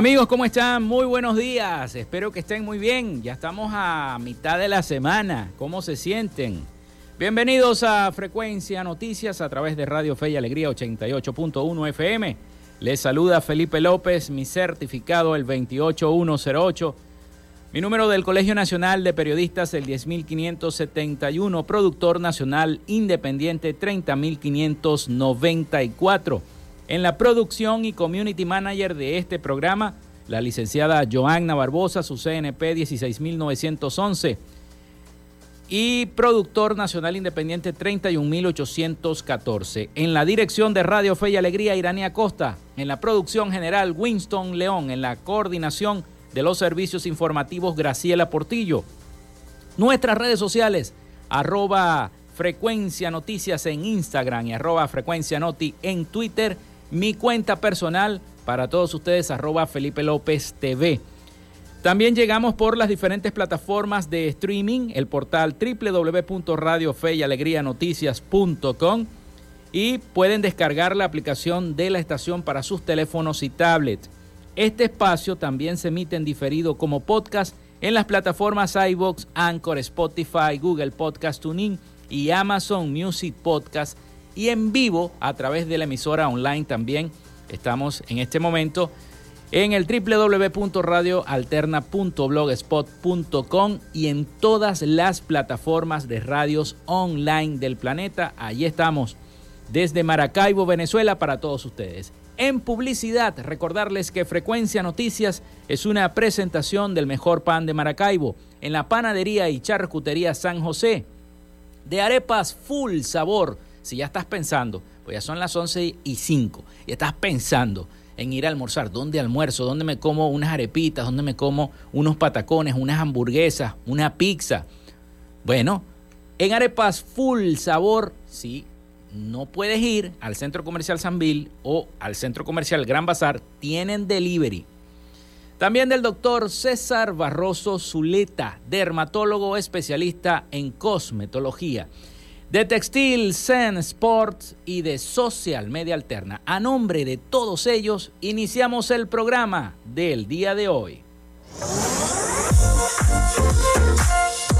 Amigos, ¿cómo están? Muy buenos días. Espero que estén muy bien. Ya estamos a mitad de la semana. ¿Cómo se sienten? Bienvenidos a Frecuencia Noticias a través de Radio Fe y Alegría 88.1 FM. Les saluda Felipe López, mi certificado el 28108. Mi número del Colegio Nacional de Periodistas el 10571, productor nacional independiente 30594. En la producción y community manager de este programa, la licenciada Joanna Barbosa, su CNP 16911. Y productor nacional independiente 31814. En la dirección de Radio Fe y Alegría, Irania Costa. En la producción general, Winston León. En la coordinación de los servicios informativos, Graciela Portillo. Nuestras redes sociales, arroba frecuencia noticias en Instagram y arroba frecuencia noti en Twitter mi cuenta personal para todos ustedes, arroba Felipe López TV. También llegamos por las diferentes plataformas de streaming, el portal www.radiofeyalegrianoticias.com y pueden descargar la aplicación de la estación para sus teléfonos y tablets. Este espacio también se emite en diferido como podcast en las plataformas iBox, Anchor, Spotify, Google Podcast Tuning y Amazon Music Podcast y en vivo a través de la emisora online también. Estamos en este momento en el www.radioalterna.blogspot.com y en todas las plataformas de radios online del planeta. Allí estamos desde Maracaibo, Venezuela, para todos ustedes. En publicidad, recordarles que Frecuencia Noticias es una presentación del mejor pan de Maracaibo en la panadería y charcutería San José. De arepas full sabor si ya estás pensando, pues ya son las 11 y 5, y estás pensando en ir a almorzar, ¿dónde almuerzo? ¿Dónde me como unas arepitas? ¿Dónde me como unos patacones, unas hamburguesas, una pizza? Bueno, en arepas full sabor, si no puedes ir al centro comercial Sanville o al centro comercial Gran Bazar, tienen delivery. También del doctor César Barroso Zuleta, dermatólogo especialista en cosmetología de Textil, Zen Sports y de Social Media Alterna. A nombre de todos ellos, iniciamos el programa del día de hoy.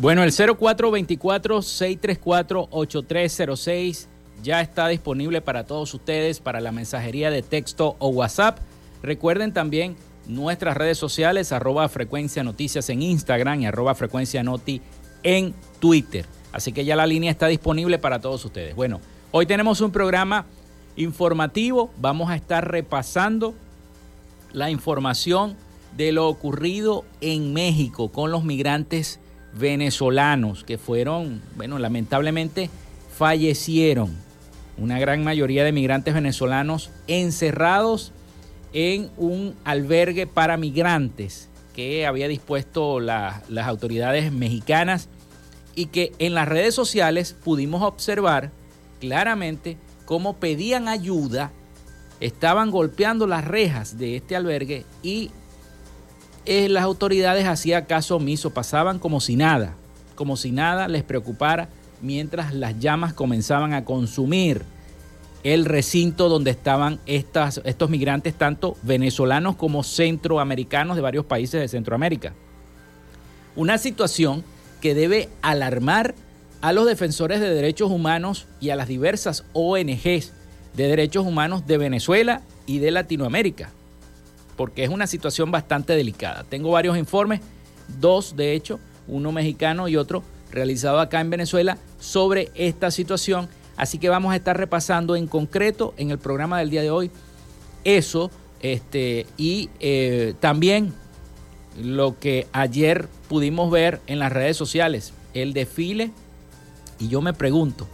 Bueno, el 0424-634-8306 ya está disponible para todos ustedes para la mensajería de texto o WhatsApp. Recuerden también nuestras redes sociales, arroba frecuencia noticias en Instagram y arroba frecuencia noti en Twitter. Así que ya la línea está disponible para todos ustedes. Bueno, hoy tenemos un programa informativo. Vamos a estar repasando la información de lo ocurrido en México con los migrantes venezolanos que fueron, bueno, lamentablemente fallecieron. Una gran mayoría de migrantes venezolanos encerrados en un albergue para migrantes que había dispuesto las autoridades mexicanas y que en las redes sociales pudimos observar claramente cómo pedían ayuda, estaban golpeando las rejas de este albergue y eh, las autoridades hacían caso omiso, pasaban como si nada, como si nada les preocupara mientras las llamas comenzaban a consumir el recinto donde estaban estas, estos migrantes, tanto venezolanos como centroamericanos de varios países de Centroamérica. Una situación que debe alarmar a los defensores de derechos humanos y a las diversas ONGs de derechos humanos de Venezuela y de Latinoamérica porque es una situación bastante delicada. Tengo varios informes, dos de hecho, uno mexicano y otro realizado acá en Venezuela sobre esta situación. Así que vamos a estar repasando en concreto en el programa del día de hoy eso este, y eh, también lo que ayer pudimos ver en las redes sociales, el desfile, y yo me pregunto,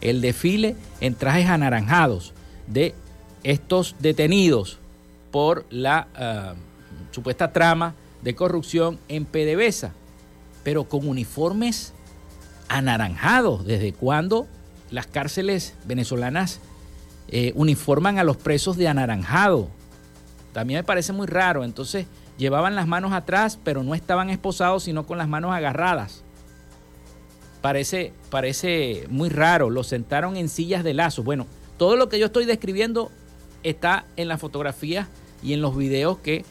el desfile en trajes anaranjados de estos detenidos por la ah, supuesta trama de corrupción en PDVSA, pero con uniformes anaranjados. ¿Desde cuándo las cárceles venezolanas eh, uniforman a los presos de anaranjado? También me parece muy raro. Entonces llevaban las manos atrás, pero no estaban esposados, sino con las manos agarradas. Parece, parece muy raro. Los sentaron en sillas de lazo. Bueno, todo lo que yo estoy describiendo está en la fotografía y en los videos que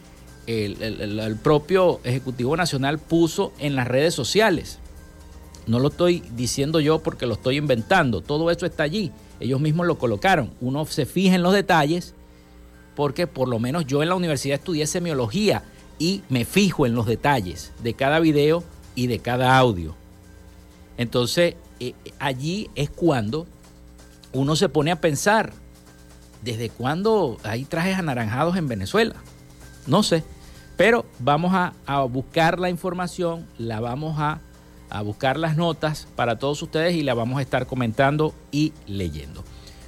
el, propio Ejecutivo Nacional puso en las redes sociales. No lo estoy diciendo yo porque lo estoy inventando, todo eso está allí ellos mismos lo colocaron. Uno se fija en los detalles porque por lo menos yo en la universidad estudié semiología y me fijo en los detalles de cada video y de cada audio. Entonces, eh, allí es cuando uno se pone a pensar, ¿desde cuándo hay trajes anaranjados en Venezuela? No sé, pero vamos a, buscar la información, la vamos a, a buscar las notas para todos ustedes y la vamos a estar comentando y leyendo.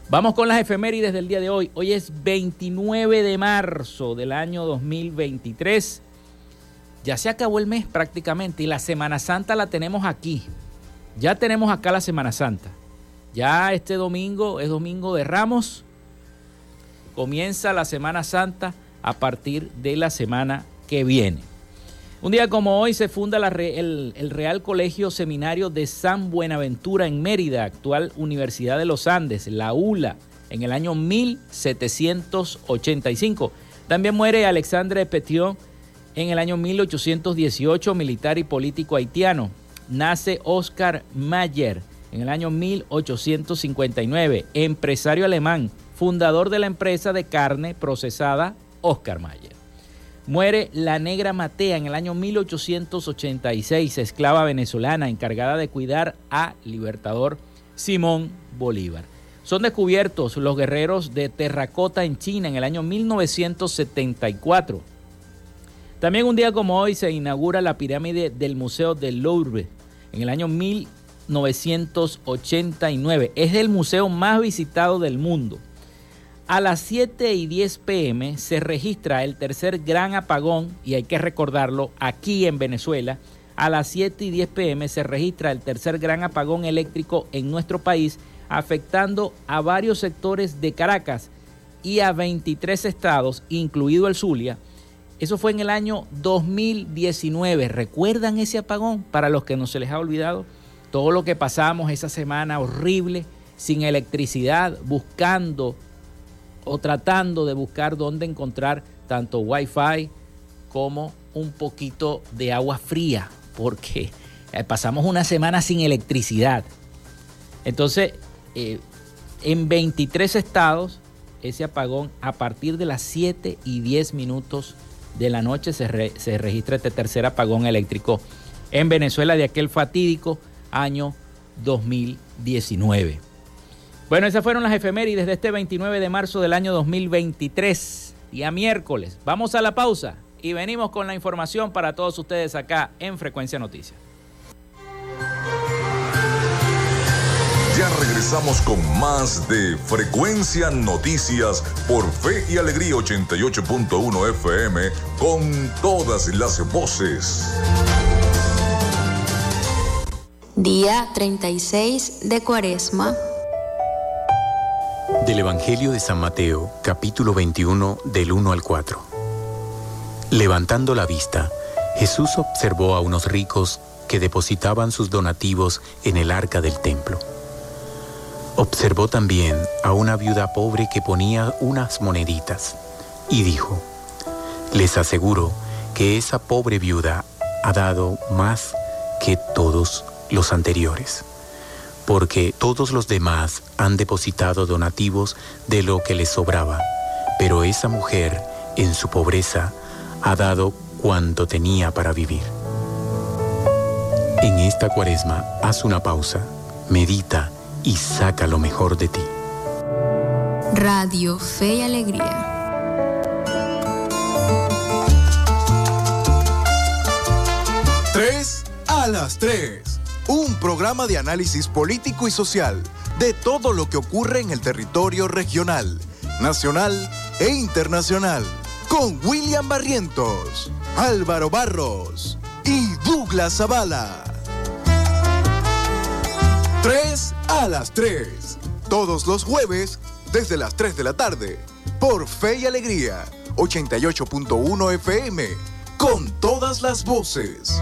Vamos con las efemérides del día de hoy. Hoy es 29 de marzo del año 2023. Ya se acabó el mes prácticamente y la Semana Santa la tenemos aquí. Ya tenemos acá la Semana Santa. Ya este domingo es domingo de Ramos. Comienza la Semana Santa a partir de la semana que viene. Un día como hoy se funda el, el, Real Colegio Seminario de San Buenaventura en Mérida, actual Universidad de los Andes, la ULA, en el año 1785. También muere Alexandre Petion en el año 1818, militar y político haitiano. Nace Oscar Mayer en el año 1859, empresario alemán, fundador de la empresa de carne procesada Oscar Mayer. Muere la negra Matea en el año 1886, esclava venezolana encargada de cuidar a libertador Simón Bolívar. Son descubiertos los guerreros de terracota en China en el año 1974. También un día como hoy se inaugura la pirámide del Museo del Louvre en el año 1989. Es el museo más visitado del mundo. A las 7 y 10 pm se registra el tercer gran apagón, y hay que recordarlo, aquí en Venezuela. A las 7 y 10 pm se registra el tercer gran apagón eléctrico en nuestro país, afectando a varios sectores de Caracas y a 23 estados, incluido el Zulia. Eso fue en el año 2019. ¿Recuerdan ese apagón? Para los que no se les ha olvidado, todo lo que pasamos esa semana horrible, sin electricidad, buscando o tratando de buscar dónde encontrar tanto wifi como un poquito de agua fría, porque eh, pasamos una semana sin electricidad. Entonces, eh, en 23 estados, ese apagón a partir de las 7 y 10 minutos de la noche se, se registra este tercer apagón eléctrico en Venezuela de aquel fatídico año 2019. Bueno, esas fueron las efemérides de este 29 de marzo del año 2023, día miércoles. Vamos a la pausa y venimos con la información para todos ustedes acá en Frecuencia Noticias. Ya regresamos con más de Frecuencia Noticias por Fe y Alegría 88.1 FM con todas las voces. Día 36 de Cuaresma. Del Evangelio de San Mateo, capítulo 21, del 1 al 4. Levantando la vista, Jesús observó a unos ricos que depositaban sus donativos en el arca del templo. Observó también a una viuda pobre que ponía unas moneditas y dijo, les aseguro que esa pobre viuda ha dado más que todos los anteriores porque todos los demás han depositado donativos de lo que les sobraba, pero esa mujer, en su pobreza, ha dado cuanto tenía para vivir. En esta cuaresma, haz una pausa, medita y saca lo mejor de ti. Radio Fe y Alegría. Tres a las tres un programa de análisis político y social de todo lo que ocurre en el territorio regional, nacional e internacional, con William Barrientos, Álvaro Barros y Douglas Zavala. 3 a las 3, todos los jueves desde las 3 de la tarde, por Fe y Alegría, 88.1 FM, con todas las voces.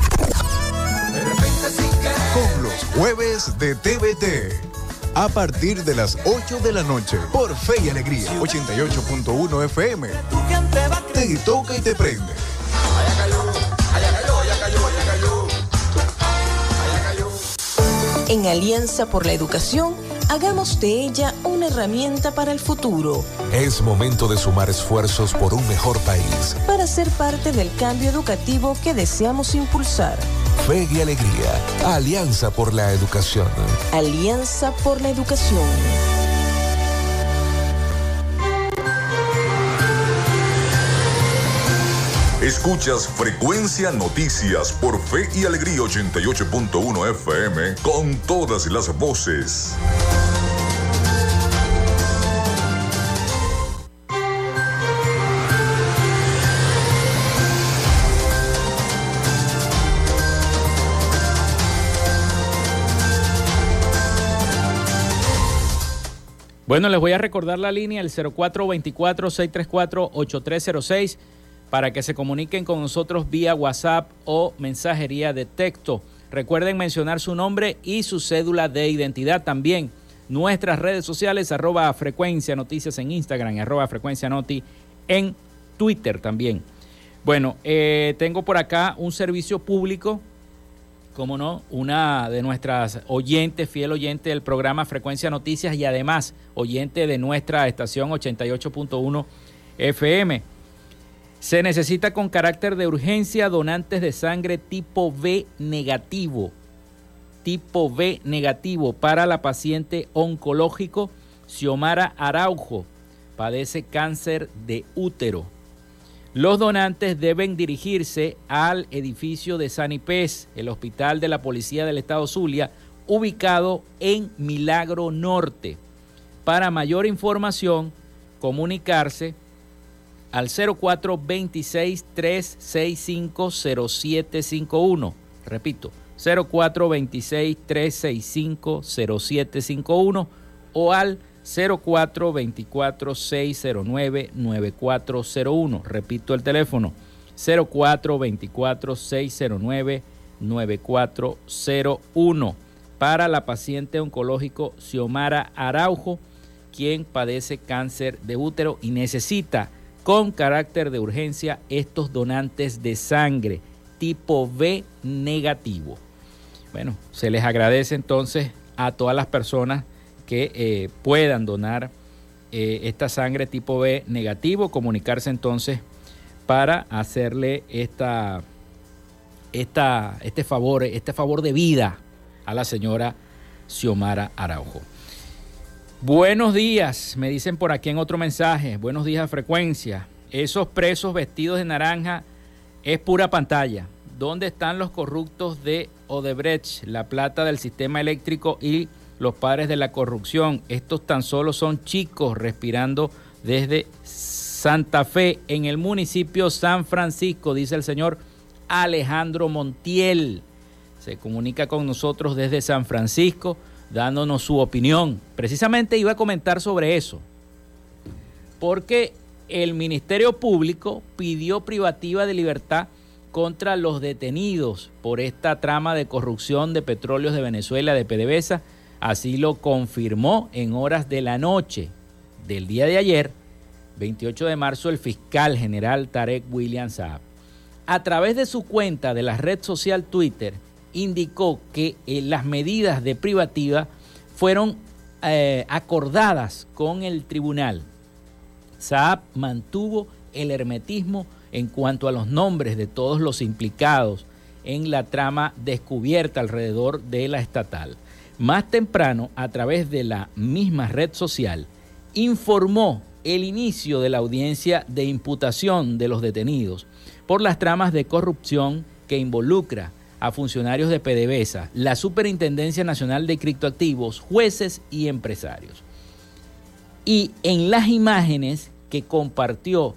Los jueves de TVT a partir de las 8 de la noche por Fe y Alegría 88.1 FM. Te toca y te prende. En Alianza por la Educación, hagamos de ella una herramienta para el futuro. Es momento de sumar esfuerzos por un mejor país. Para ser parte del cambio educativo que deseamos impulsar. Fe y Alegría. Alianza por la Educación. Alianza por la Educación. Escuchas Frecuencia Noticias por Fe y Alegría 88.1 FM con todas las voces. Bueno, les voy a recordar la línea, el 0424-634-8306, para que se comuniquen con nosotros vía WhatsApp o mensajería de texto. Recuerden mencionar su nombre y su cédula de identidad también. Nuestras redes sociales, arroba frecuencia noticias en Instagram, arroba frecuencia noti en Twitter también. Bueno, eh, tengo por acá un servicio público como no, una de nuestras oyentes, fiel oyente del programa Frecuencia Noticias y además oyente de nuestra estación 88.1 FM. Se necesita con carácter de urgencia donantes de sangre tipo B negativo. Tipo B negativo para la paciente oncológico Xiomara Araujo. Padece cáncer de útero. Los donantes deben dirigirse al edificio de Sanipés, el hospital de la Policía del Estado Zulia, ubicado en Milagro Norte. Para mayor información, comunicarse al 0426-365-0751. Repito, 0426-365-0751 o al 0424-609-9401. Repito el teléfono, 0424-609-9401 para la paciente oncológico Xiomara Araujo, quien padece cáncer de útero y necesita con carácter de urgencia estos donantes de sangre tipo B negativo. Bueno, se les agradece entonces a todas las personas que eh, puedan donar eh, esta sangre tipo B negativo, comunicarse entonces para hacerle esta, esta, este, favor, este favor de vida a la señora Xiomara Araujo. Buenos días, me dicen por aquí en otro mensaje. Buenos días, frecuencia. Esos presos vestidos de naranja es pura pantalla. ¿Dónde están los corruptos de Odebrecht, la plata del sistema eléctrico y los padres de la corrupción. Estos tan solo son chicos respirando desde Santa Fe, en el municipio San Francisco, dice el señor Alejandro Montiel. Se comunica con nosotros desde San Francisco, dándonos su opinión. Precisamente iba a comentar sobre eso, porque el Ministerio Público pidió privativa de libertad contra los detenidos por esta trama de corrupción de petróleos de Venezuela, de PDVSA, Así lo confirmó en horas de la noche del día de ayer, 28 de marzo, el fiscal general Tarek William Saab. A través de su cuenta de la red social Twitter, indicó que eh, las medidas de privativa fueron eh, acordadas con el tribunal. Saab mantuvo el hermetismo en cuanto a los nombres de todos los implicados en la trama descubierta alrededor de la estatal. Más temprano, a través de la misma red social, informó el inicio de la audiencia de imputación de los detenidos por las tramas de corrupción que involucra a funcionarios de PDVSA, la Superintendencia Nacional de Criptoactivos, jueces y empresarios. Y en las imágenes que compartió,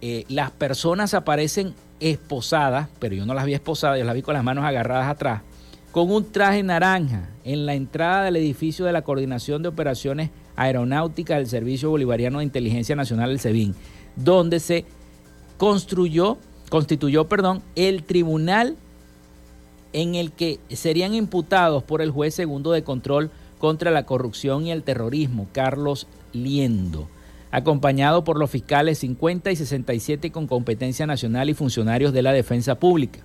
eh, las personas aparecen esposadas, pero yo no las vi esposadas, yo las vi con las manos agarradas atrás, con un traje naranja en la entrada del edificio de la Coordinación de Operaciones Aeronáuticas del Servicio Bolivariano de Inteligencia Nacional, el SEBIN, donde se construyó, constituyó el tribunal en el que serían imputados por el juez segundo de control contra la corrupción y el terrorismo, Carlos Liendo, acompañado por los fiscales 50 y 67 con competencia nacional y funcionarios de la defensa pública.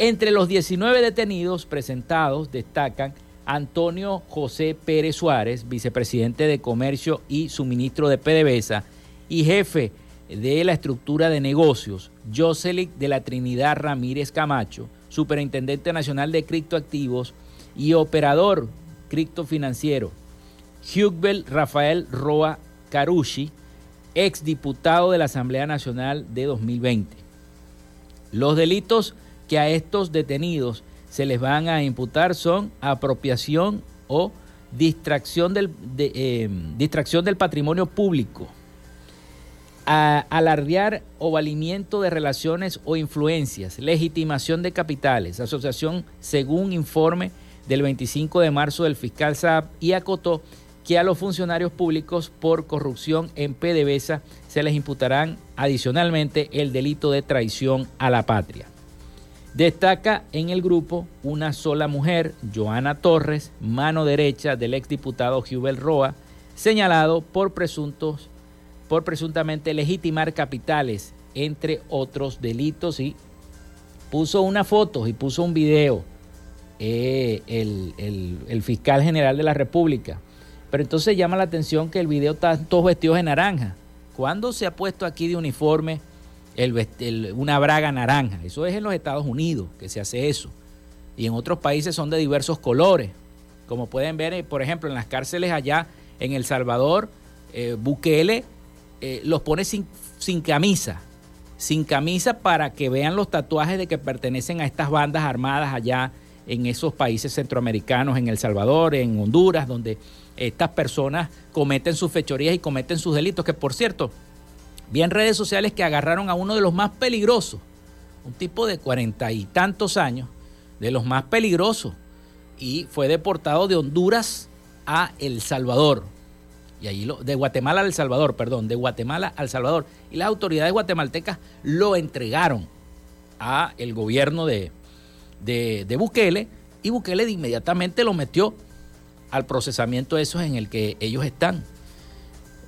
Entre los 19 detenidos presentados destacan Antonio José Pérez Suárez, vicepresidente de Comercio y suministro de PDVSA y jefe de la estructura de negocios, Joselic de la Trinidad Ramírez Camacho, superintendente nacional de criptoactivos y operador criptofinanciero, Hugbel Rafael Roa Carucci, exdiputado de la Asamblea Nacional de 2020. Los delitos que a estos detenidos se les van a imputar son apropiación o distracción del, eh, distracción del patrimonio público, alardear o valimiento de relaciones o influencias, legitimación de capitales, asociación según informe del 25 de marzo del fiscal Saab y acotó que a los funcionarios públicos por corrupción en PDVSA se les imputarán adicionalmente el delito de traición a la patria. Destaca en el grupo una sola mujer, Joana Torres, mano derecha del exdiputado Jubel Roa, señalado por presuntos por presuntamente legitimar capitales, entre otros delitos, y puso una foto y puso un video eh, el, fiscal general de la República. Pero entonces llama la atención que el video está todos vestidos de naranja. ¿Cuándo se ha puesto aquí de uniforme una braga naranja? Eso es en los Estados Unidos que se hace eso. Y en otros países son de diversos colores. Como pueden ver, eh, por ejemplo, en las cárceles allá en El Salvador, eh, Bukele eh, los pone sin, sin camisa, sin camisa para que vean los tatuajes de que pertenecen a estas bandas armadas allá en esos países centroamericanos, en El Salvador, en Honduras, donde estas personas cometen sus fechorías y cometen sus delitos, que por cierto, vi en redes sociales que agarraron a uno de los más peligrosos, un tipo de cuarenta y tantos años, de los más peligrosos, y fue deportado de Honduras a El Salvador. Y allí de Guatemala al Salvador, perdón, de Guatemala al Salvador. Y las autoridades guatemaltecas lo entregaron a el gobierno de, de, Bukele y Bukele de inmediatamente lo metió al procesamiento de esos en el que ellos están.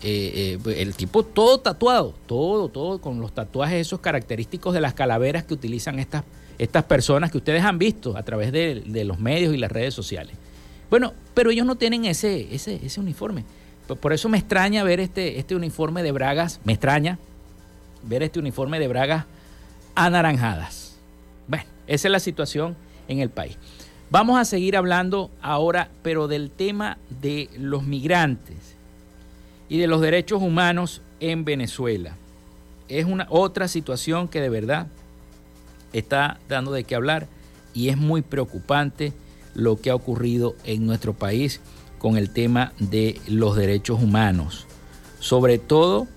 Eh, eh, el tipo todo tatuado, todo, todo con los tatuajes esos característicos de las calaveras que utilizan estas, estas personas que ustedes han visto a través de, de, los medios y las redes sociales. Bueno, pero ellos no tienen ese, ese, ese uniforme. Por eso me extraña ver este, este uniforme de bragas, me extraña ver este uniforme de bragas anaranjadas. Bueno, esa es la situación en el país. Vamos a seguir hablando ahora, pero del tema de los migrantes y de los derechos humanos en Venezuela. Es una otra situación que de verdad está dando de qué hablar y es muy preocupante lo que ha ocurrido en nuestro país con el tema de los derechos humanos, sobre todo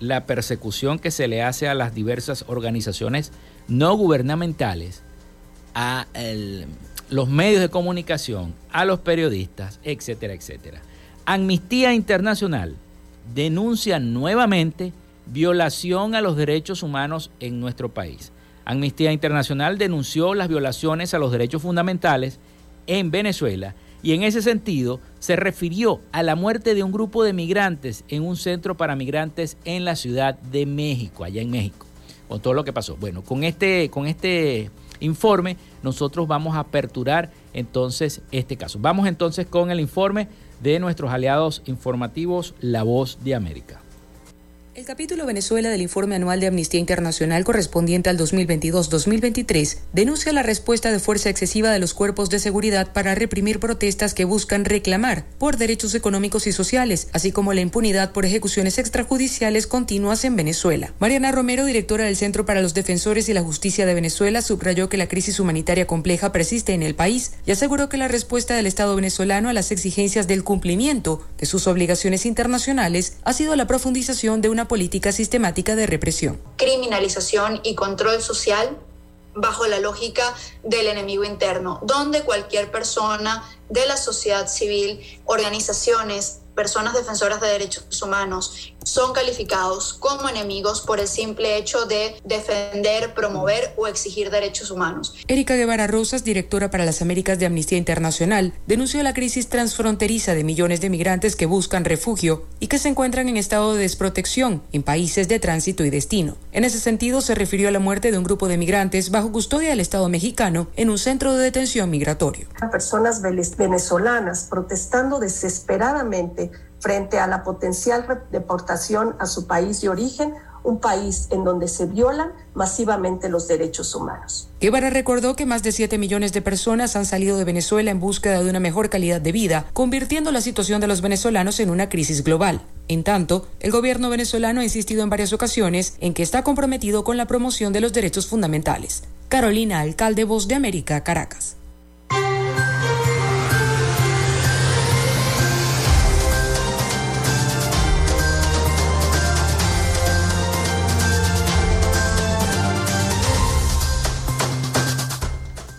la persecución que se le hace a las diversas organizaciones no gubernamentales, a los medios de comunicación, a los periodistas, etcétera, etcétera. Amnistía Internacional denuncia nuevamente violación a los derechos humanos en nuestro país. Amnistía Internacional denunció las violaciones a los derechos fundamentales en Venezuela y en ese sentido se refirió a la muerte de un grupo de migrantes en un centro para migrantes en la Ciudad de México, allá en México, con todo lo que pasó. Bueno, con este, con este informe nosotros vamos a aperturar entonces este caso. Vamos entonces con el informe de nuestros aliados informativos La Voz de América. El capítulo Venezuela del informe anual de Amnistía Internacional correspondiente al 2022-2023 denuncia la respuesta de fuerza excesiva de los cuerpos de seguridad para reprimir protestas que buscan reclamar por derechos económicos y sociales, así como la impunidad por ejecuciones extrajudiciales continuas en Venezuela. Mariana Romero, directora del Centro para los Defensores y la Justicia de Venezuela, subrayó que la crisis humanitaria compleja persiste en el país y aseguró que la respuesta del Estado venezolano a las exigencias del cumplimiento de sus obligaciones internacionales ha sido la profundización de una política sistemática de represión. Criminalización y control social bajo la lógica del enemigo interno, donde cualquier persona de la sociedad civil, organizaciones, personas defensoras de derechos humanos son calificados como enemigos por el simple hecho de defender, promover o exigir derechos humanos. Erika Guevara Rosas, directora para las Américas de Amnistía Internacional, denunció la crisis transfronteriza de millones de migrantes que buscan refugio y que se encuentran en estado de desprotección en países de tránsito y destino. En ese sentido, se refirió a la muerte de un grupo de migrantes bajo custodia del Estado mexicano en un centro de detención migratorio. Personas venezolanas protestando desesperadamente frente a la potencial deportación a su país de origen, un país en donde se violan masivamente los derechos humanos. Guevara recordó que más de 7 millones de personas han salido de Venezuela en búsqueda de una mejor calidad de vida, convirtiendo la situación de los venezolanos en una crisis global. En tanto, el gobierno venezolano ha insistido en varias ocasiones en que está comprometido con la promoción de los derechos fundamentales. Carolina, alcalde Voz de América, Caracas.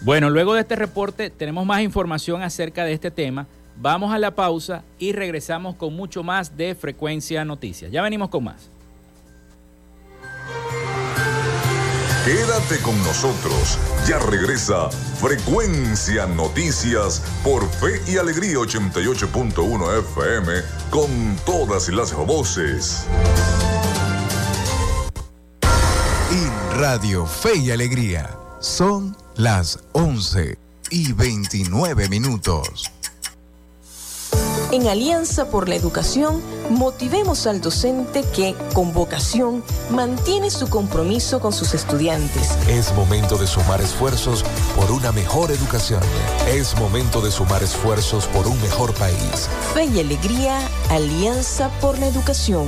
Bueno, luego de este reporte tenemos más información acerca de este tema. Vamos a la pausa y regresamos con mucho más de Frecuencia Noticias. Ya venimos con más. Quédate con nosotros. Ya regresa Frecuencia Noticias por Fe y Alegría 88.1 FM con todas las voces. Y Radio Fe y Alegría son las 11 y 29 minutos. En Alianza por la Educación, motivemos al docente que, con vocación, mantiene su compromiso con sus estudiantes. Es momento de sumar esfuerzos por una mejor educación. Es momento de sumar esfuerzos por un mejor país. Fe y alegría, Alianza por la Educación.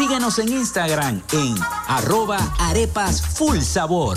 Síguenos en Instagram en arroba arepas full sabor.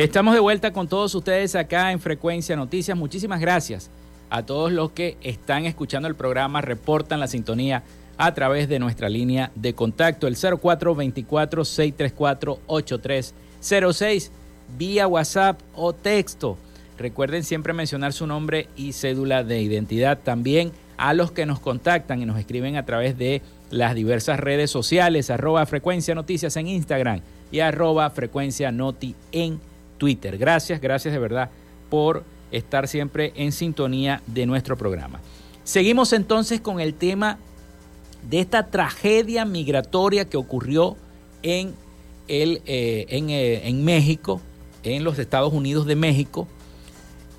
Estamos de vuelta con todos ustedes acá en Frecuencia Noticias. Muchísimas gracias a todos los que están escuchando el programa, reportan la sintonía a través de nuestra línea de contacto, el 0424-634-8306, vía WhatsApp o texto. Recuerden siempre mencionar su nombre y cédula de identidad también a los que nos contactan y nos escriben a través de las diversas redes sociales, arroba frecuencia noticias en Instagram y arroba frecuencia noti en Twitter. Gracias, gracias de verdad por estar siempre en sintonía de nuestro programa. Seguimos entonces con el tema de esta tragedia migratoria que ocurrió en, el, eh, eh, en, México, en los Estados Unidos de México,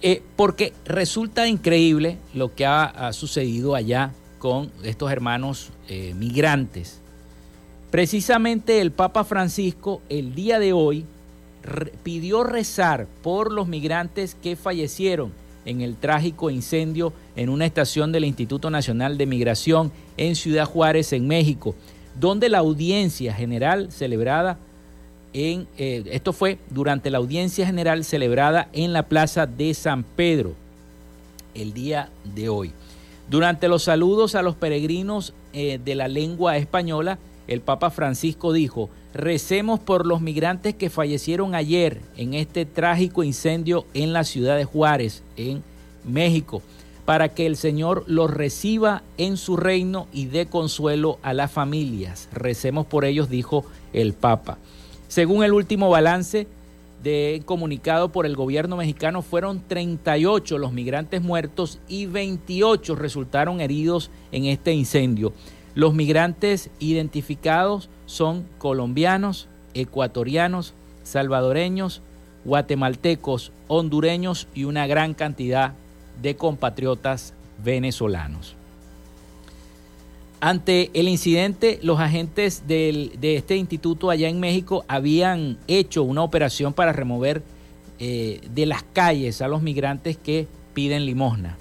eh, porque resulta increíble lo que ha, sucedido allá con estos hermanos migrantes. Precisamente el Papa Francisco el día de hoy pidió rezar por los migrantes que fallecieron en el trágico incendio en una estación del Instituto Nacional de Migración en Ciudad Juárez, en México, donde la audiencia general celebrada en, eh, esto fue durante la audiencia general celebrada en la Plaza de San Pedro el día de hoy. Durante los saludos a los peregrinos eh, de la lengua española, el Papa Francisco dijo, recemos por los migrantes que fallecieron ayer en este trágico incendio en la ciudad de Juárez, en México, para que el Señor los reciba en su reino y dé consuelo a las familias. Recemos por ellos, dijo el Papa. Según el último balance de comunicado por el gobierno mexicano, fueron 38 los migrantes muertos y 28 resultaron heridos en este incendio. Los migrantes identificados son colombianos, ecuatorianos, salvadoreños, guatemaltecos, hondureños y una gran cantidad de compatriotas venezolanos. Ante el incidente, los agentes de este instituto allá en México habían hecho una operación para remover eh, de las calles a los migrantes que piden limosna.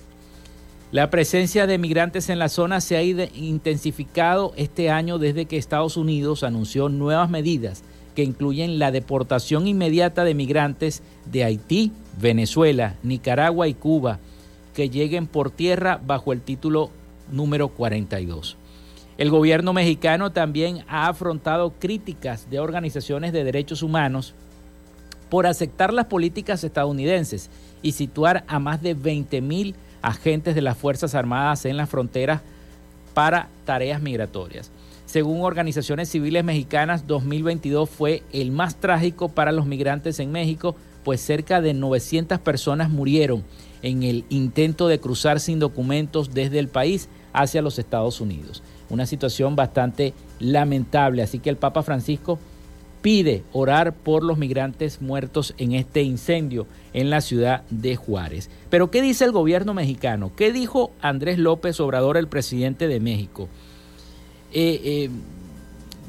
La presencia de migrantes en la zona se ha intensificado este año desde que Estados Unidos anunció nuevas medidas que incluyen la deportación inmediata de migrantes de Haití, Venezuela, Nicaragua y Cuba que lleguen por tierra bajo el título número 42. El gobierno mexicano también ha afrontado críticas de organizaciones de derechos humanos por aceptar las políticas estadounidenses y situar a más de 20 mil agentes de las Fuerzas Armadas en las fronteras para tareas migratorias. Según organizaciones civiles mexicanas, 2022 fue el más trágico para los migrantes en México, pues cerca de 900 personas murieron en el intento de cruzar sin documentos desde el país hacia los Estados Unidos. Una situación bastante lamentable, así que el Papa Francisco pide orar por los migrantes muertos en este incendio en la ciudad de Juárez. Pero ¿qué dice el gobierno mexicano? ¿Qué dijo Andrés López Obrador, el presidente de México? Eh, eh,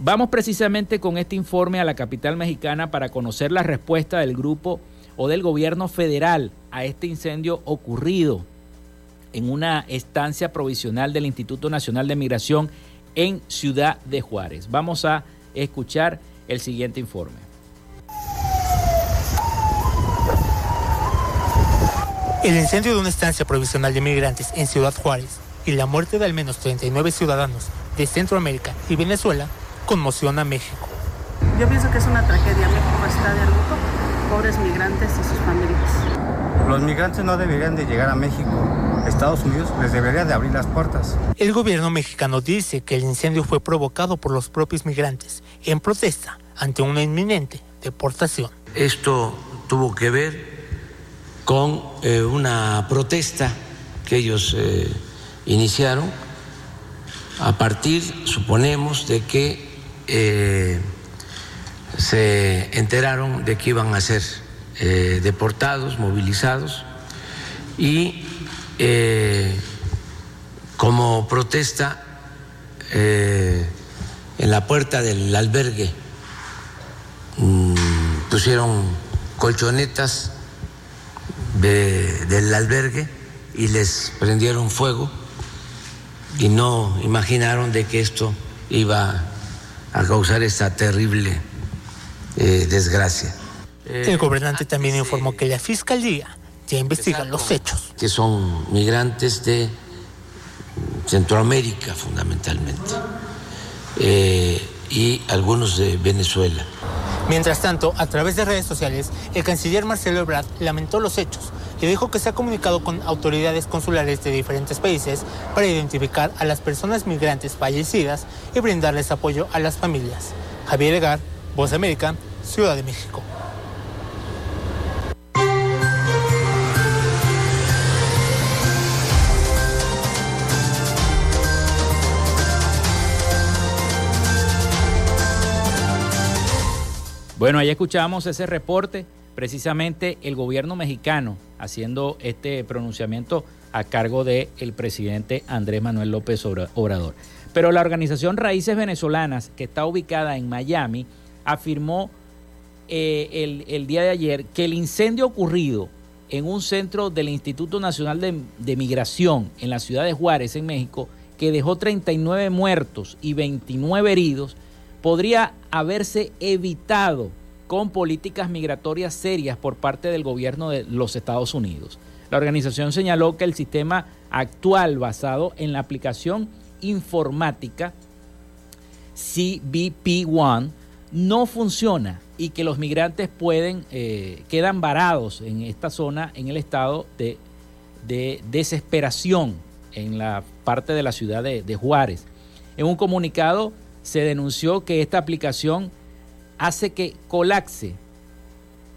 vamos precisamente con este informe a la capital mexicana para conocer la respuesta del grupo o del gobierno federal a este incendio ocurrido en una estancia provisional del Instituto Nacional de Migración en Ciudad de Juárez. Vamos a escuchar el siguiente informe. El incendio de una estancia provisional de migrantes en Ciudad Juárez y la muerte de al menos 39 ciudadanos de Centroamérica y Venezuela conmociona a México. Yo pienso que es una tragedia. México está de luto, pobres migrantes y sus familias. Los migrantes no deberían de llegar a México. Estados Unidos les debería de abrir las puertas. El gobierno mexicano dice que el incendio fue provocado por los propios migrantes en protesta ante una inminente deportación. Esto tuvo que ver con eh, una protesta que ellos eh, iniciaron a partir, suponemos, de que eh, se enteraron de que iban a ser deportados, movilizados, y como protesta en la puerta del albergue mm, pusieron colchonetas del albergue y les prendieron fuego y no imaginaron de que esto iba a causar esta terrible eh, desgracia. El gobernante también informó que la fiscalía ya investiga los hechos. Que son migrantes de Centroamérica fundamentalmente eh, y algunos de Venezuela. Mientras tanto, a través de redes sociales, el canciller Marcelo Ebrard lamentó los hechos y dijo que se ha comunicado con autoridades consulares de diferentes países para identificar a las personas migrantes fallecidas y brindarles apoyo a las familias. Javier Egar, Voz América, Ciudad de México. Bueno, ahí escuchamos ese reporte, precisamente el gobierno mexicano haciendo este pronunciamiento a cargo del el presidente Andrés Manuel López Obrador. Pero la organización Raíces Venezolanas, que está ubicada en Miami, afirmó eh, el, día de ayer que el incendio ocurrido en un centro del Instituto Nacional de, de Migración en la ciudad de Juárez, en México, que dejó 39 muertos y 29 heridos, podría haberse evitado con políticas migratorias serias por parte del gobierno de los Estados Unidos. La organización señaló que el sistema actual basado en la aplicación informática CBP One no funciona y que los migrantes pueden eh, quedan varados en esta zona en el estado de, desesperación en la parte de la ciudad de Juárez. En un comunicado, se denunció que esta aplicación hace que colapse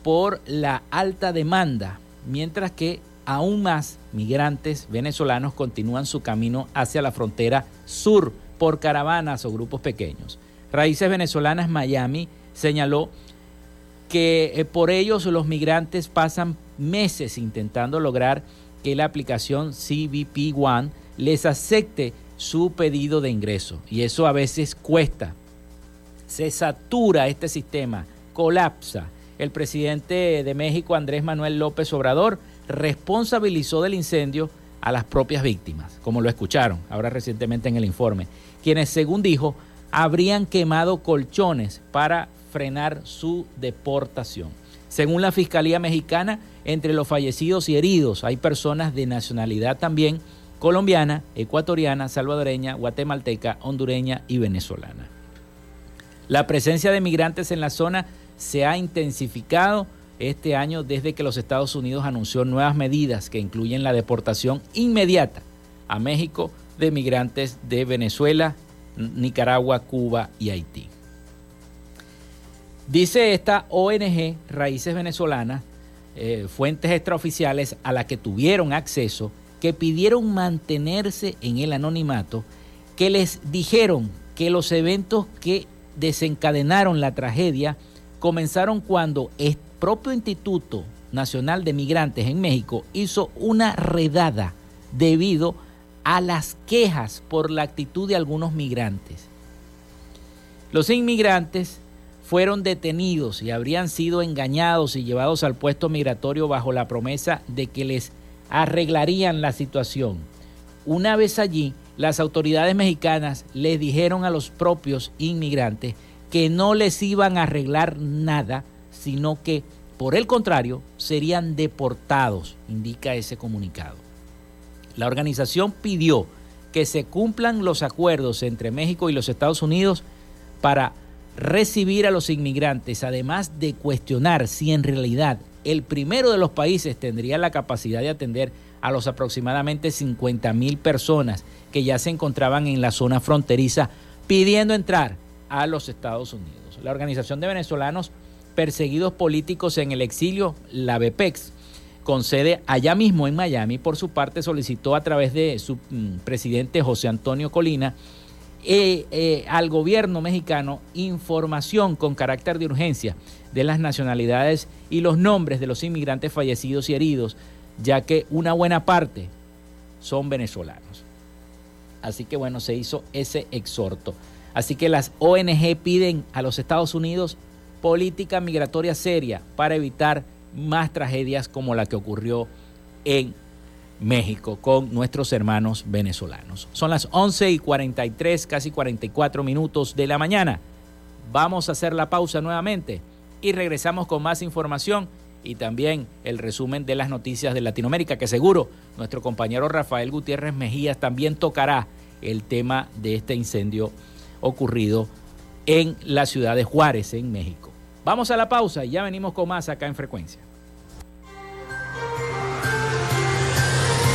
por la alta demanda, mientras que aún más migrantes venezolanos continúan su camino hacia la frontera sur por caravanas o grupos pequeños. Raíces Venezolanas Miami señaló que eh, por ellos los migrantes pasan meses intentando lograr que la aplicación CBP One les acepte su pedido de ingreso. Y eso a veces cuesta. Se satura este sistema, colapsa. El presidente de México, Andrés Manuel López Obrador, responsabilizó del incendio a las propias víctimas, como lo escucharon ahora recientemente en el informe, quienes, según dijo, habrían quemado colchones para frenar su deportación. Según la Fiscalía Mexicana, entre los fallecidos y heridos hay personas de nacionalidad también colombiana, ecuatoriana, salvadoreña, guatemalteca, hondureña y venezolana. La presencia de migrantes en la zona se ha intensificado este año desde que los Estados Unidos anunció nuevas medidas que incluyen la deportación inmediata a México de migrantes de Venezuela, Nicaragua, Cuba y Haití. Dice esta ONG Raíces Venezolanas, eh, fuentes extraoficiales a las que tuvieron acceso, que pidieron mantenerse en el anonimato, que les dijeron que los eventos que desencadenaron la tragedia comenzaron cuando el propio Instituto Nacional de Migrantes en México hizo una redada debido a las quejas por la actitud de algunos migrantes. Los inmigrantes fueron detenidos y habrían sido engañados y llevados al puesto migratorio bajo la promesa de que les arreglarían la situación. Una vez allí, las autoridades mexicanas les dijeron a los propios inmigrantes que no les iban a arreglar nada, sino que, por el contrario, serían deportados, indica ese comunicado. La organización pidió que se cumplan los acuerdos entre México y los Estados Unidos para recibir a los inmigrantes, además de cuestionar si en realidad el primero de los países tendría la capacidad de atender a los aproximadamente 50 mil personas que ya se encontraban en la zona fronteriza pidiendo entrar a los Estados Unidos. La Organización de Venezolanos Perseguidos Políticos en el Exilio, la BPEX, con sede allá mismo en Miami, por su parte solicitó a través de su mm, presidente José Antonio Colina eh, eh, al gobierno mexicano información con carácter de urgencia de las nacionalidades y los nombres de los inmigrantes fallecidos y heridos, ya que una buena parte son venezolanos. Así que bueno, se hizo ese exhorto. Así que las ONG piden a los Estados Unidos política migratoria seria para evitar más tragedias como la que ocurrió en México con nuestros hermanos venezolanos. Son las 11 y 43, casi 44 minutos de la mañana. Vamos a hacer la pausa nuevamente y regresamos con más información y también el resumen de las noticias de Latinoamérica, que seguro nuestro compañero Rafael Gutiérrez Mejías también tocará el tema de este incendio ocurrido en la ciudad de Juárez, en México. Vamos a la pausa y ya venimos con más acá en frecuencia.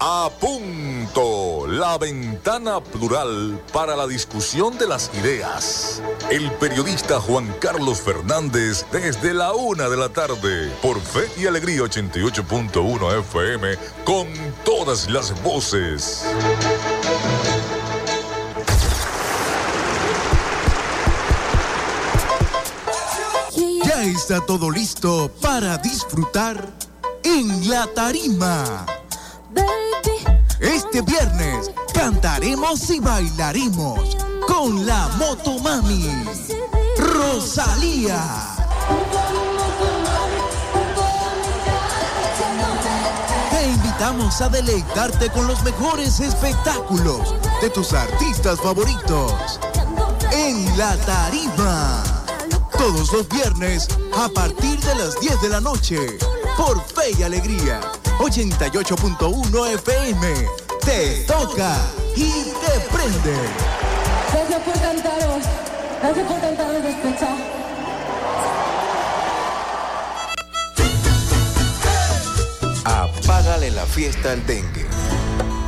A punto, la ventana plural para la discusión de las ideas. El periodista Juan Carlos Fernández desde la una de la tarde por Fe y Alegría 88.1 FM con todas las voces. Ya está todo listo para disfrutar en la tarima. Este viernes cantaremos y bailaremos con la Motomami, Rosalía. Te invitamos a deleitarte con los mejores espectáculos de tus artistas favoritos en la tarima. Todos los viernes a partir de las 10 de la noche por Fe y Alegría 88.1 FM. Te toca y te prende. Gracias por cantaros. Gracias por cantaros despecha. Apágale la fiesta al dengue.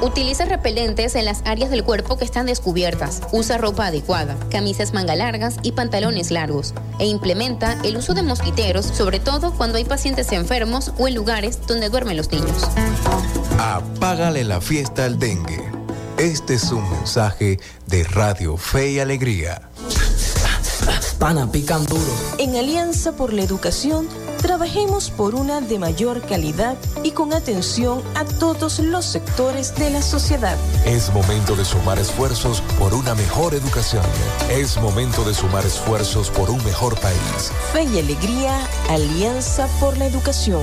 Utiliza repelentes en las áreas del cuerpo que están descubiertas. Usa ropa adecuada, camisas manga largas y pantalones largos. E implementa el uso de mosquiteros, sobre todo cuando hay pacientes enfermos o en lugares donde duermen los niños. Apágale la fiesta al dengue. Este es un mensaje de Radio Fe y Alegría. Pana, pican duro. En Alianza por la Educación, trabajemos por una de mayor calidad y con atención a todos los sectores de la sociedad. Es momento de sumar esfuerzos por una mejor educación. Es momento de sumar esfuerzos por un mejor país. Fe y Alegría, Alianza por la Educación.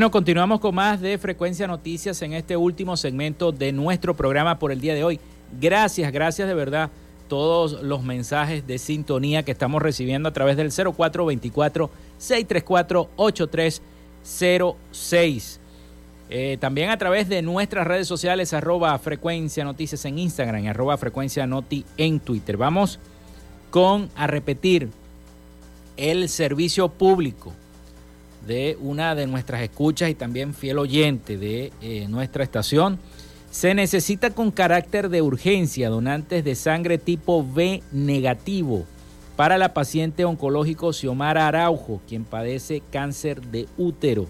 Bueno, continuamos con más de Frecuencia Noticias en este último segmento de nuestro programa por el día de hoy. Gracias, gracias de verdad todos los mensajes de sintonía que estamos recibiendo a través del 0424-634-8306. Eh, también a través de nuestras redes sociales, arroba frecuencia noticias en Instagram, arroba frecuencia noti en Twitter. Vamos con a repetir el servicio público de una de nuestras escuchas y también fiel oyente de eh, nuestra estación. Se necesita con carácter de urgencia donantes de sangre tipo B negativo para la paciente oncológico Xiomara Araujo, quien padece cáncer de útero.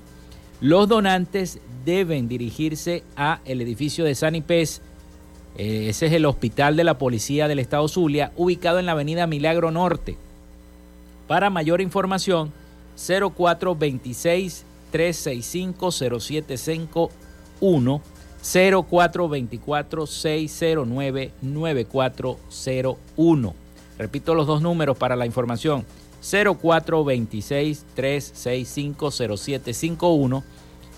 Los donantes deben dirigirse a el edificio de Sanipés. Eh, ese es el hospital de la policía del estado Zulia, ubicado en la avenida Milagro Norte. Para mayor información, 0426 365 0751 0424 609 9401. Repito los dos números para la información. 0426 365 0751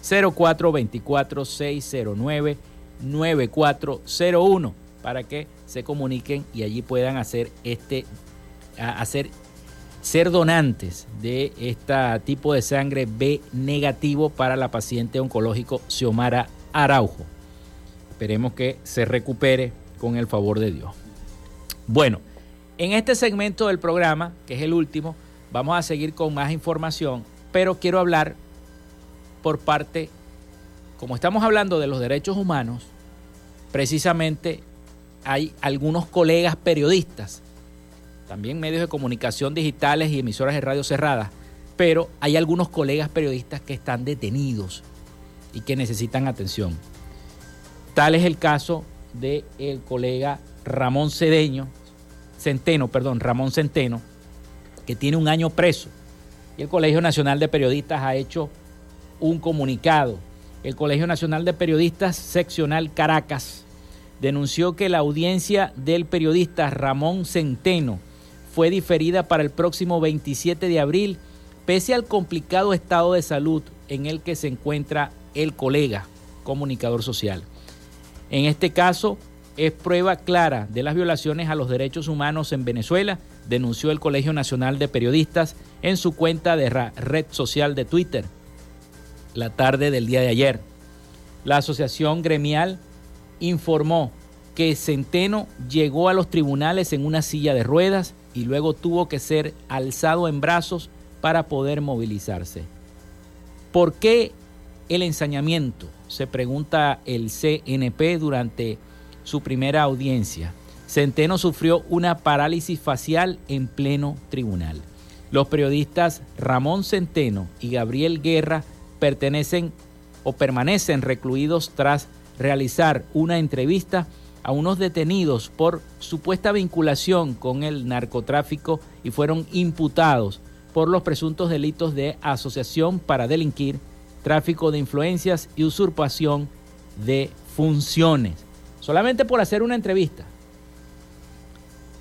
0424 609 9401 para que se comuniquen y allí puedan hacer este hacer ser donantes de este tipo de sangre B negativo para la paciente oncológico Xiomara Araujo. Esperemos que se recupere con el favor de Dios. Bueno, en este segmento del programa, que es el último, vamos a seguir con más información, pero quiero hablar por parte, como estamos hablando de los derechos humanos, precisamente hay algunos colegas periodistas, también medios de comunicación digitales y emisoras de radio cerradas, pero hay algunos colegas periodistas que están detenidos y que necesitan atención. Tal es el caso del el colega Ramón Cedeño, Centeno, perdón, Ramón Centeno, que tiene un año preso. Y el Colegio Nacional de Periodistas ha hecho un comunicado. El Colegio Nacional de Periodistas Seccional Caracas denunció que la audiencia del periodista Ramón Centeno fue diferida para el próximo 27 de abril, pese al complicado estado de salud en el que se encuentra el colega comunicador social. En este caso, es prueba clara de las violaciones a los derechos humanos en Venezuela, denunció el Colegio Nacional de Periodistas en su cuenta de red social de Twitter la tarde del día de ayer. La asociación gremial informó que Centeno llegó a los tribunales en una silla de ruedas y luego tuvo que ser alzado en brazos para poder movilizarse. ¿Por qué el ensañamiento? Se pregunta el CNP durante su primera audiencia. Centeno sufrió una parálisis facial en pleno tribunal. Los periodistas Ramón Centeno y Gabriel Guerra pertenecen o permanecen recluidos tras realizar una entrevista a unos detenidos por supuesta vinculación con el narcotráfico y fueron imputados por los presuntos delitos de asociación para delinquir, tráfico de influencias y usurpación de funciones solamente por hacer una entrevista.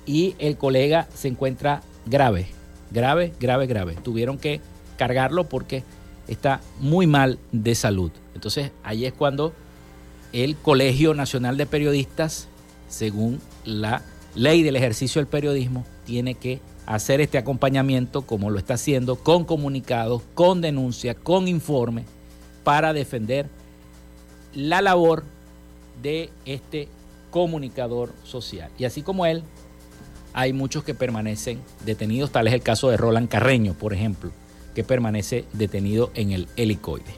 Y el colega se encuentra grave, grave, grave, grave. Tuvieron que cargarlo porque está muy mal de salud. Entonces ahí es cuando el Colegio Nacional de Periodistas, según la ley del ejercicio del periodismo, tiene que hacer este acompañamiento como lo está haciendo con comunicados, con denuncia, con informe, para defender la labor de este comunicador social. Y así como él, hay muchos que permanecen detenidos, tal es el caso de Roland Carreño, por ejemplo, que permanece detenido en el helicoide.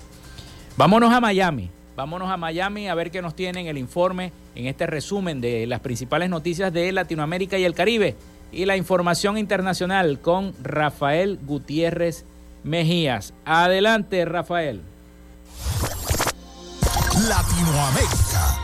Vámonos a Miami, vámonos a Miami a ver qué nos tienen el informe en este resumen de las principales noticias de Latinoamérica y el Caribe y la información internacional con Rafael Gutiérrez Mejías. Adelante, Rafael. Latinoamérica.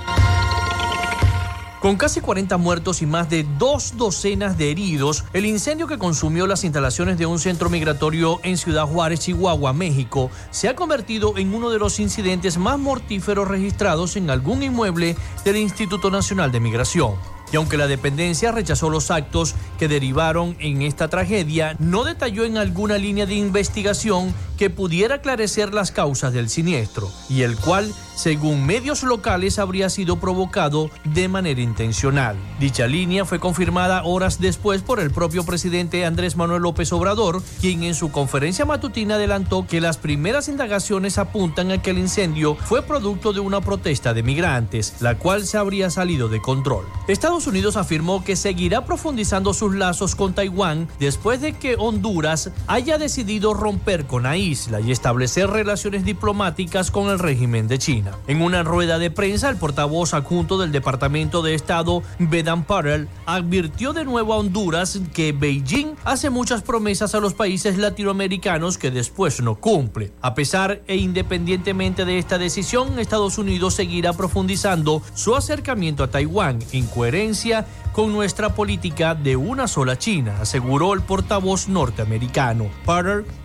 Con casi 40 muertos y más de dos docenas de heridos, el incendio que consumió las instalaciones de un centro migratorio en Ciudad Juárez, Chihuahua, México, se ha convertido en uno de los incidentes más mortíferos registrados en algún inmueble del Instituto Nacional de Migración. Y aunque la dependencia rechazó los actos que derivaron en esta tragedia, no detalló en alguna línea de investigación que pudiera aclarecer las causas del siniestro, y el cual, según medios locales, habría sido provocado de manera intencional. Dicha línea fue confirmada horas después por el propio presidente Andrés Manuel López Obrador, quien en su conferencia matutina adelantó que las primeras indagaciones apuntan a que el incendio fue producto de una protesta de migrantes, la cual se habría salido de control. Estados Unidos afirmó que seguirá profundizando sus lazos con Taiwán después de que Honduras haya decidido romper con la isla y establecer relaciones diplomáticas con el régimen de China. En una rueda de prensa, el portavoz adjunto del Departamento de Estado, Bedan Patel, advirtió de nuevo a Honduras que Beijing hace muchas promesas a los países latinoamericanos que después no cumple. A pesar e independientemente de esta decisión, Estados Unidos seguirá profundizando su acercamiento a Taiwán en coherencia con nuestra política de una sola China, aseguró el portavoz norteamericano.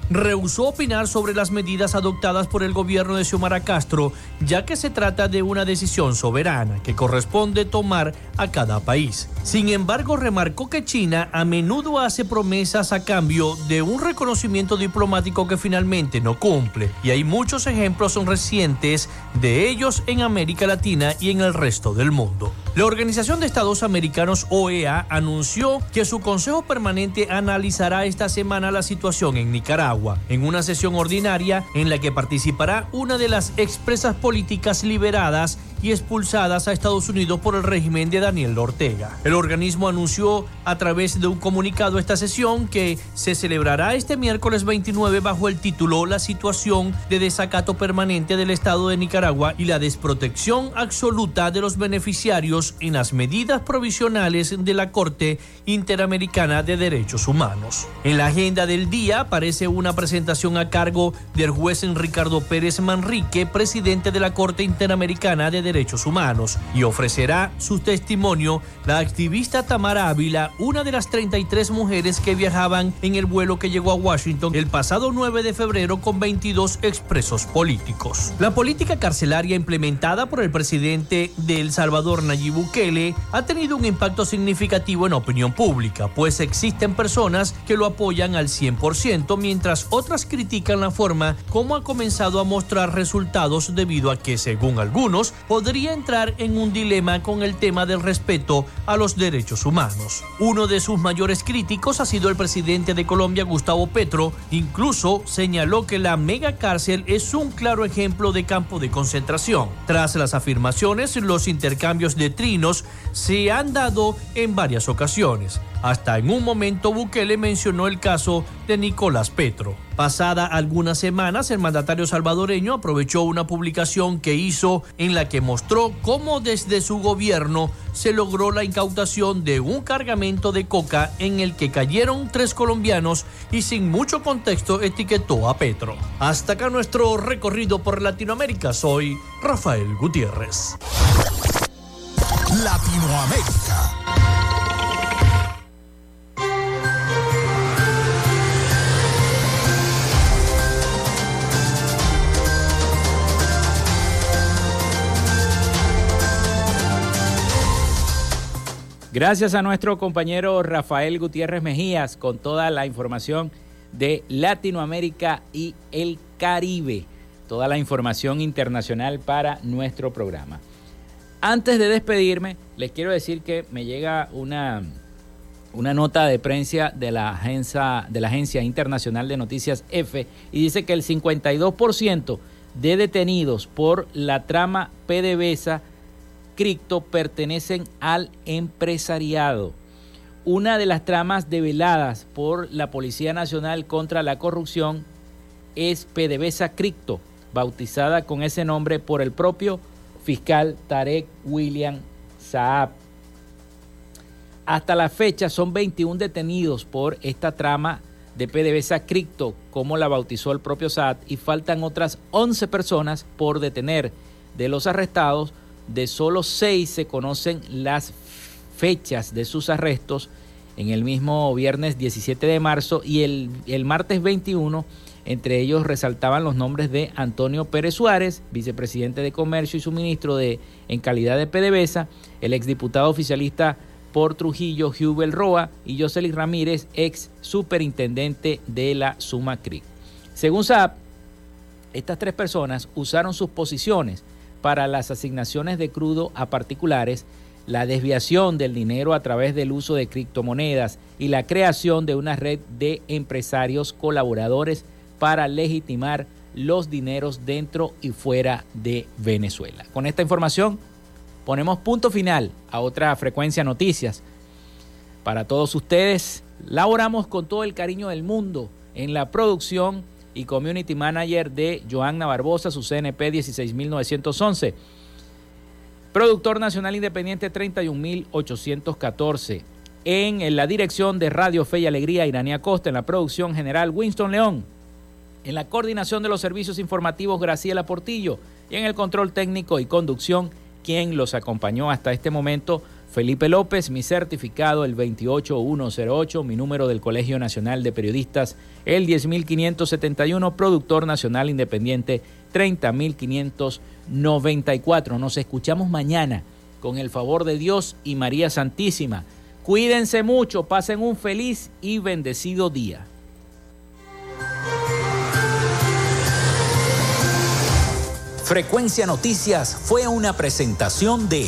Rehusó opinar sobre las medidas adoptadas por el gobierno de Xiomara Castro, ya que se trata de una decisión soberana que corresponde tomar a cada país. Sin embargo, remarcó que China a menudo hace promesas a cambio de un reconocimiento diplomático que finalmente no cumple, y hay muchos ejemplos recientes de ellos en América Latina y en el resto del mundo. La Organización de Estados Americanos OEA anunció que su Consejo Permanente analizará esta semana la situación en Nicaragua, en una sesión ordinaria en la que participará una de las expresas políticas liberadas y expulsadas a Estados Unidos por el régimen de Daniel Ortega. El organismo anunció a través de un comunicado esta sesión que se celebrará este miércoles 29 bajo el título La situación de desacato permanente del Estado de Nicaragua y la desprotección absoluta de los beneficiarios en las medidas provisionales de la Corte Interamericana de Derechos Humanos. En la agenda del día aparece una presentación a cargo del juez Ricardo Pérez Manrique, presidente de la Corte Interamericana de Derechos Humanos, y ofrecerá su testimonio la activista Tamara Ávila, una de las 33 mujeres que viajaban en el vuelo que llegó a Washington el pasado 9 de febrero con 22 expresos políticos. La política carcelaria implementada por el presidente de El Salvador, Nayib Bukele, ha tenido un impacto significativo en opinión pública, pues existen personas que lo apoyan al 100%, mientras otras critican la forma como ha comenzado a mostrar resultados debido a que, según algunos, podría entrar en un dilema con el tema del respeto a los derechos humanos. Uno de sus mayores críticos ha sido el presidente de Colombia, Gustavo Petro, incluso señaló que la mega cárcel es un claro ejemplo de campo de concentración. Tras las afirmaciones, los intercambios de trinos se han dado en varias ocasiones. Hasta en un momento Bukele mencionó el caso de Nicolás Petro. Pasada algunas semanas, el mandatario salvadoreño aprovechó una publicación que hizo en la que mostró cómo desde su gobierno se logró la incautación de un cargamento de coca en el que cayeron tres colombianos y sin mucho contexto etiquetó a Petro. Hasta acá nuestro recorrido por Latinoamérica. Soy Rafael Gutiérrez. Latinoamérica. Gracias a nuestro compañero Rafael Gutiérrez Mejías con toda la información de Latinoamérica y el Caribe, toda la información internacional para nuestro programa. Antes de despedirme, les quiero decir que me llega una, una nota de prensa de la, agencia, de la Agencia Internacional de Noticias F y dice que el 52% de detenidos por la trama PDVSA cripto pertenecen al empresariado. Una de las tramas develadas por la Policía Nacional contra la Corrupción es PDVSA Cripto, bautizada con ese nombre por el propio fiscal Tarek William Saab. Hasta la fecha son 21 detenidos por esta trama de PDVSA Cripto, como la bautizó el propio Saab, y faltan otras 11 personas por detener. De los arrestados, de solo seis se conocen las fechas de sus arrestos en el mismo viernes 17 de marzo y el, el, martes 21. Entre ellos resaltaban los nombres de Antonio Pérez Suárez, vicepresidente de Comercio y suministro de, en calidad de PDVSA, el exdiputado oficialista por Trujillo, Jubel Roa y Jocelyn Ramírez, ex superintendente de la Suma Creek. Según SAP, estas tres personas usaron sus posiciones para las asignaciones de crudo a particulares, la desviación del dinero a través del uso de criptomonedas y la creación de una red de empresarios colaboradores para legitimar los dineros dentro y fuera de Venezuela. Con esta información ponemos punto final a otra frecuencia noticias. Para todos ustedes, laboramos con todo el cariño del mundo en la producción y community manager de Joanna Barbosa, su CNP 16911. Productor Nacional Independiente 31814. En la dirección de Radio Fe y Alegría, Iranía Costa. En la producción general, Winston León. En la coordinación de los servicios informativos, Graciela Portillo. Y en el control técnico y conducción, quien los acompañó hasta este momento, Felipe López, mi certificado el 28108, mi número del Colegio Nacional de Periodistas el 10571, productor nacional independiente 30594. Nos escuchamos mañana con el favor de Dios y María Santísima. Cuídense mucho, pasen un feliz y bendecido día. Frecuencia Noticias fue una presentación de